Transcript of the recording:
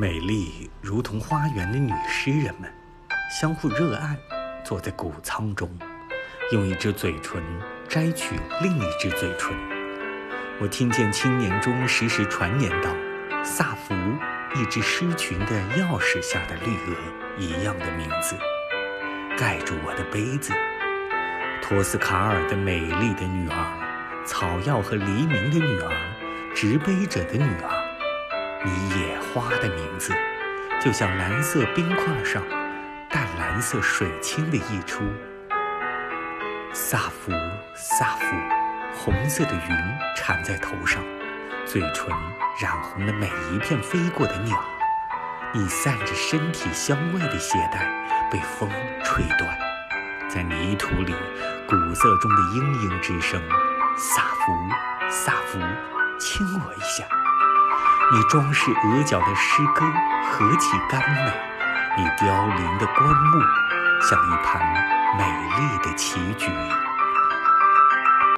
美丽如同花园的女诗人们，相互热爱，坐在谷仓中，用一只嘴唇摘取另一只嘴唇。我听见青年中时时传言道：“萨福，一只狮群的钥匙下的绿鹅一样的名字，盖住我的杯子。托斯卡尔的美丽的女儿，草药和黎明的女儿，执杯者的女儿。”你野花的名字，就像蓝色冰块上淡蓝色水清的溢出。萨福，萨福，红色的云缠在头上，嘴唇染红了每一片飞过的鸟。你散着身体香味的鞋带被风吹断，在泥土里，古色中的嘤嘤之声。萨福，你装饰额角的诗歌何其甘美！你凋零的棺木像一盘美丽的棋局。